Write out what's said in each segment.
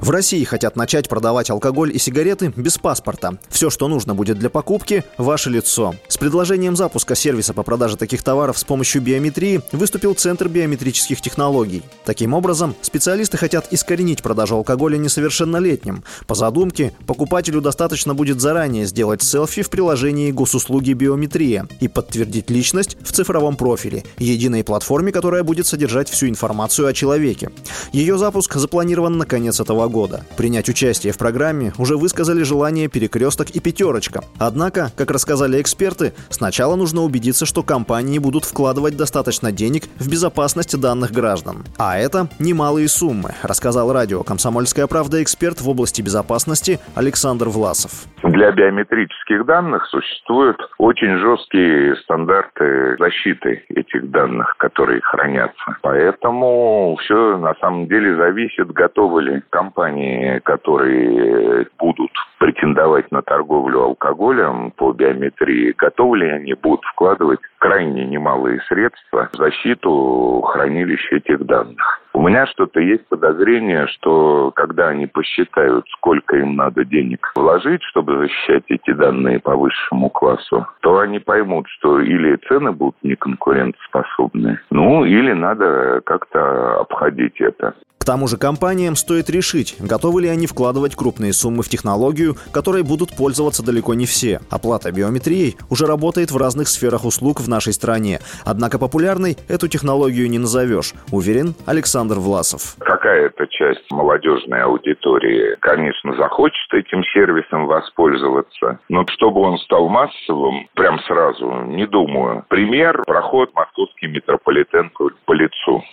В России хотят начать продавать алкоголь и сигареты без паспорта. Все, что нужно будет для покупки – ваше лицо. С предложением запуска сервиса по продаже таких товаров с помощью биометрии выступил Центр биометрических технологий. Таким образом, специалисты хотят искоренить продажу алкоголя несовершеннолетним. По задумке, покупателю достаточно будет заранее сделать селфи в приложении госуслуги биометрия и подтвердить личность в цифровом профиле, единой платформе, которая будет содержать всю информацию о человеке. Ее запуск запланирован на конец этого года. Принять участие в программе уже высказали желание «Перекресток» и «Пятерочка». Однако, как рассказали эксперты, сначала нужно убедиться, что компании будут вкладывать достаточно денег в безопасность данных граждан. А это немалые суммы, рассказал радио «Комсомольская правда» эксперт в области безопасности Александр Власов. Для биометрических данных существуют очень жесткие стандарты защиты этих данных, которые хранятся. Поэтому все на самом деле зависит, готовы ли компании которые будут претендовать на торговлю алкоголем по биометрии, готовы ли они будут вкладывать крайне немалые средства в защиту хранилища этих данных. У меня что-то есть подозрение, что когда они посчитают, сколько им надо денег вложить, чтобы защищать эти данные по высшему классу, то они поймут, что или цены будут неконкурентоспособны, ну или надо как-то обходить это. К тому же компаниям стоит решить, готовы ли они вкладывать крупные суммы в технологию, которой будут пользоваться далеко не все. Оплата биометрией уже работает в разных сферах услуг в нашей стране. Однако популярной эту технологию не назовешь, уверен Александр Власов. Какая-то часть молодежной аудитории, конечно, захочет этим сервисом воспользоваться, но чтобы он стал массовым, прям сразу, не думаю. Пример – проход московский метрополитен по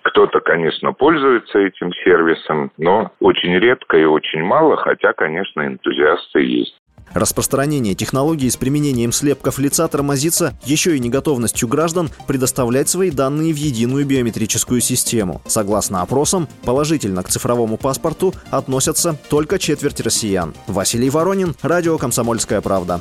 Кто-то, конечно, пользуется этим сервисом, но очень редко и очень мало, хотя, конечно, энтузиасты есть. Распространение технологий с применением слепков лица тормозится еще и неготовностью граждан предоставлять свои данные в единую биометрическую систему. Согласно опросам, положительно к цифровому паспорту относятся только четверть россиян. Василий Воронин, Радио «Комсомольская правда».